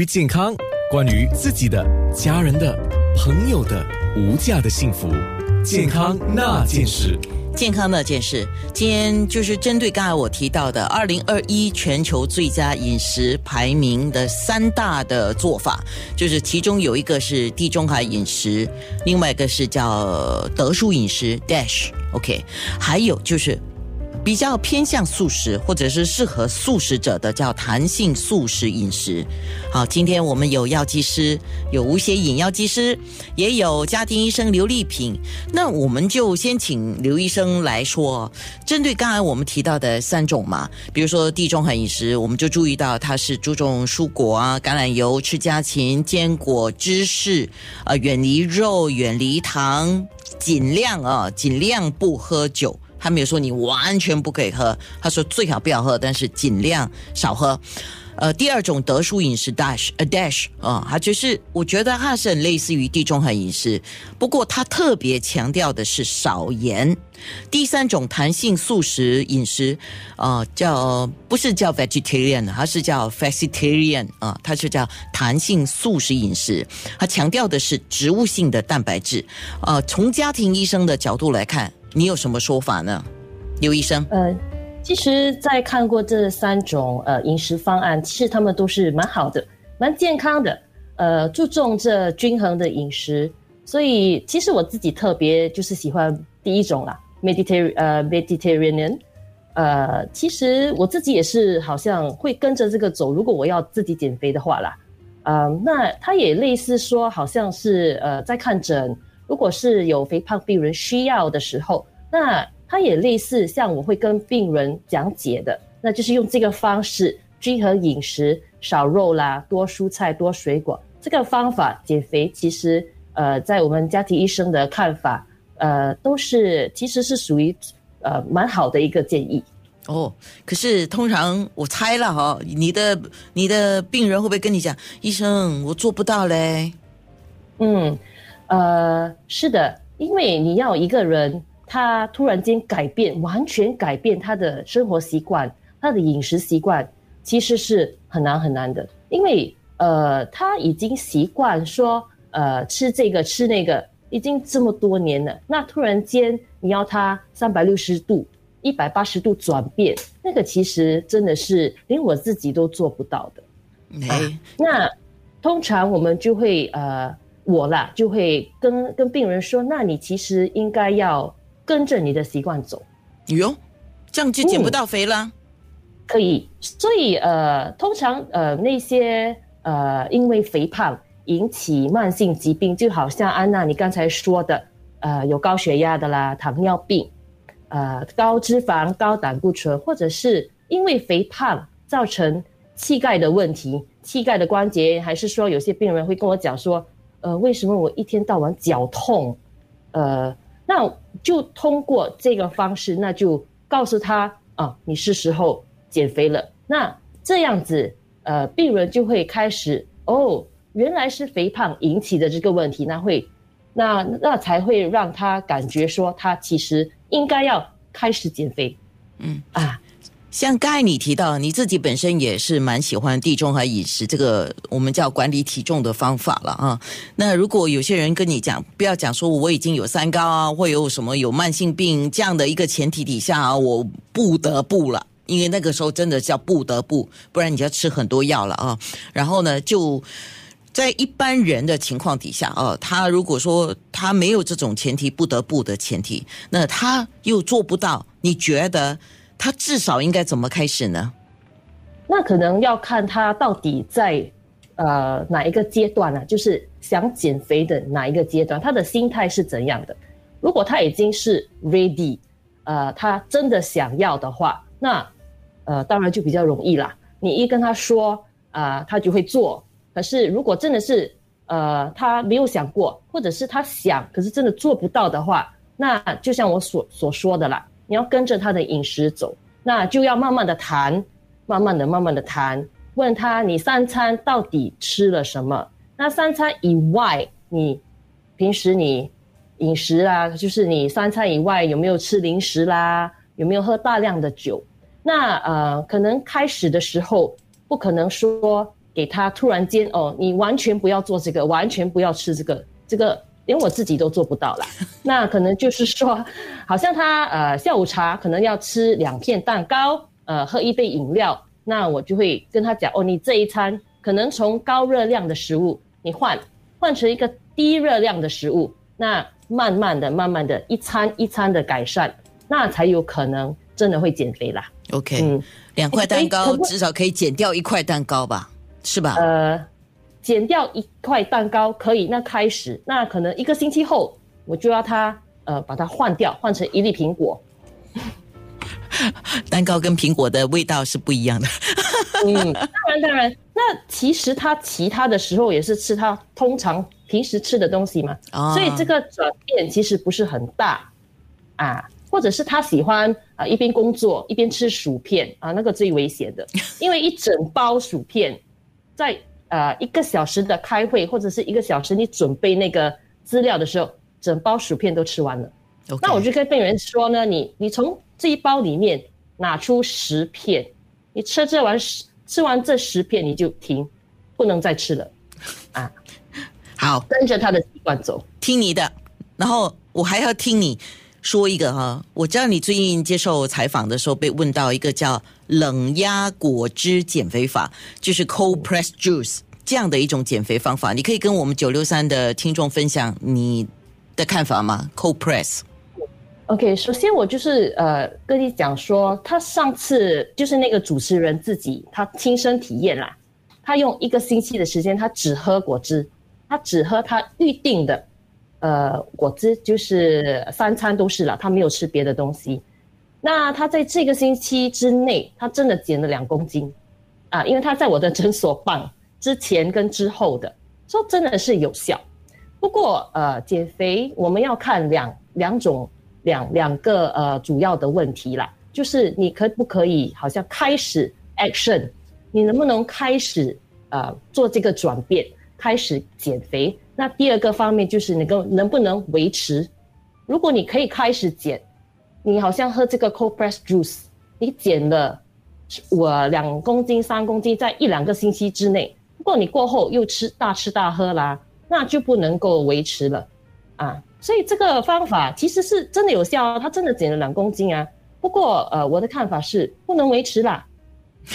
于健康，关于自己的、家人的、朋友的无价的幸福，健康那件事。健康那件事，今天就是针对刚才我提到的二零二一全球最佳饮食排名的三大的做法，就是其中有一个是地中海饮食，另外一个是叫德叔饮食 （Dash），OK，还有就是。比较偏向素食或者是适合素食者的叫弹性素食饮食。好，今天我们有药剂师，有无血饮药剂师，也有家庭医生刘丽萍。那我们就先请刘医生来说，针对刚才我们提到的三种嘛，比如说地中海饮食，我们就注意到它是注重蔬果啊、橄榄油、吃家禽、坚果、芝士，呃，远离肉、远离糖，尽量啊，尽量不喝酒。他没有说你完全不可以喝，他说最好不要喝，但是尽量少喝。呃，第二种德叔饮食 dash a dash 啊，它就是我觉得它是很类似于地中海饮食，不过它特别强调的是少盐。第三种弹性素食饮食，啊，叫不是叫 vegetarian，它是叫 flexitarian 啊，它是叫弹性素食饮食，它强调的是植物性的蛋白质。呃，从家庭医生的角度来看。你有什么说法呢，刘医生？呃，其实，在看过这三种呃饮食方案，其实他们都是蛮好的，蛮健康的，呃，注重这均衡的饮食。所以，其实我自己特别就是喜欢第一种啦，Mediterranean，呃，Mediterranean。呃，其实我自己也是好像会跟着这个走。如果我要自己减肥的话啦，呃，那它也类似说，好像是呃在看诊。如果是有肥胖病人需要的时候，那它也类似像我会跟病人讲解的，那就是用这个方式均衡饮食，少肉啦，多蔬菜，多水果。这个方法减肥，其实呃，在我们家庭医生的看法，呃，都是其实是属于呃蛮好的一个建议。哦，可是通常我猜了哈，你的你的病人会不会跟你讲，医生我做不到嘞？嗯。呃，是的，因为你要一个人他突然间改变，完全改变他的生活习惯，他的饮食习惯，其实是很难很难的。因为呃，他已经习惯说呃吃这个吃那个，已经这么多年了。那突然间你要他三百六十度、一百八十度转变，那个其实真的是连我自己都做不到的。哎，那通常我们就会呃。我啦就会跟跟病人说，那你其实应该要跟着你的习惯走。哟，这样就减不到肥了。可以，所以呃，通常呃那些呃因为肥胖引起慢性疾病，就好像安娜你刚才说的，呃有高血压的啦、糖尿病、呃高脂肪、高胆固醇，或者是因为肥胖造成膝盖的问题、膝盖的关节，还是说有些病人会跟我讲说。呃，为什么我一天到晚脚痛？呃，那就通过这个方式，那就告诉他啊，你是时候减肥了。那这样子，呃，病人就会开始哦，原来是肥胖引起的这个问题，那会，那那才会让他感觉说，他其实应该要开始减肥。嗯啊。像刚才你提到，你自己本身也是蛮喜欢地中海饮食这个我们叫管理体重的方法了啊。那如果有些人跟你讲，不要讲说我已经有三高啊，或有什么有慢性病这样的一个前提底下啊，我不得不了，因为那个时候真的叫不得不，不然你就要吃很多药了啊。然后呢，就在一般人的情况底下啊，他如果说他没有这种前提不得不的前提，那他又做不到，你觉得？他至少应该怎么开始呢？那可能要看他到底在呃哪一个阶段呢？就是想减肥的哪一个阶段，他的心态是怎样的？如果他已经是 ready，呃，他真的想要的话，那呃当然就比较容易啦。你一跟他说啊，他就会做。可是如果真的是呃他没有想过，或者是他想可是真的做不到的话，那就像我所所说的啦。你要跟着他的饮食走，那就要慢慢的谈，慢慢的、慢慢的谈，问他你三餐到底吃了什么？那三餐以外，你平时你饮食啊，就是你三餐以外有没有吃零食啦？有没有喝大量的酒？那呃，可能开始的时候不可能说给他突然间哦，你完全不要做这个，完全不要吃这个，这个连我自己都做不到啦。那可能就是说，好像他呃下午茶可能要吃两片蛋糕，呃喝一杯饮料，那我就会跟他讲哦，你这一餐可能从高热量的食物你换换成一个低热量的食物，那慢慢的、慢慢的一餐一餐的改善，那才有可能真的会减肥啦。OK，、嗯两块蛋糕至少可以减掉一块蛋糕吧？是吧？呃，减掉一块蛋糕可以，那开始，那可能一个星期后，我就要它呃把它换掉，换成一粒苹果。蛋糕跟苹果的味道是不一样的。嗯，当然当然，那其实他其他的时候也是吃他通常平时吃的东西嘛，啊所以这个转变其实不是很大啊。或者是他喜欢啊、一边工作一边吃薯片啊，那个最危险的，因为一整包薯片在呃一个小时的开会或者是一个小时你准备那个资料的时候，整包薯片都吃完了。那我就跟病人说呢，你你从这一包里面拿出十片，你吃这完十吃完这十片你就停，不能再吃了，啊 好，跟着他的习惯走。听你的，然后我还要听你说一个哈。我知道你最近接受采访的时候被问到一个叫冷压果汁减肥法，就是 cold press juice 这样的一种减肥方法，你可以跟我们九六三的听众分享你的看法吗？cold press，OK，首先我就是呃跟你讲说，他上次就是那个主持人自己他亲身体验啦，他用一个星期的时间，他只喝果汁，他只喝他预定的呃果汁，就是三餐都是了，他没有吃别的东西。那他在这个星期之内，他真的减了两公斤啊，因为他在我的诊所办之前跟之后的，说真的是有效。不过呃，减肥我们要看两两种两两个呃主要的问题啦，就是你可不可以好像开始 action，你能不能开始呃做这个转变，开始减肥？那第二个方面就是你能能不能维持？如果你可以开始减，你好像喝这个 cold press juice，你减了我两公斤、三公斤，在一两个星期之内，如果你过后又吃大吃大喝啦，那就不能够维持了啊。所以这个方法其实是真的有效啊，他真的减了两公斤啊。不过呃，我的看法是不能维持啦。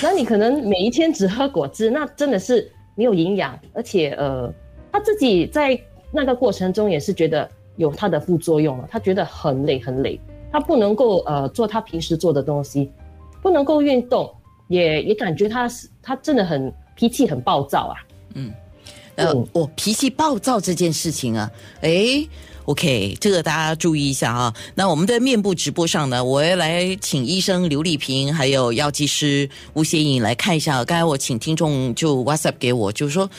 那你可能每一天只喝果汁，那真的是没有营养，而且呃，他自己在那个过程中也是觉得有他的副作用了，他觉得很累很累，他不能够呃做他平时做的东西，不能够运动，也也感觉他是他真的很脾气很暴躁啊。呃嗯，我、脾气暴躁这件事情啊，诶 OK，这个大家注意一下啊。那我们的面部直播上呢，我要来请医生刘丽萍，还有药剂师吴协颖来看一下。刚才我请听众就 WhatsApp 给我，就是说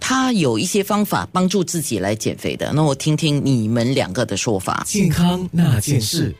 他有一些方法帮助自己来减肥的。那我听听你们两个的说法。健康那件事。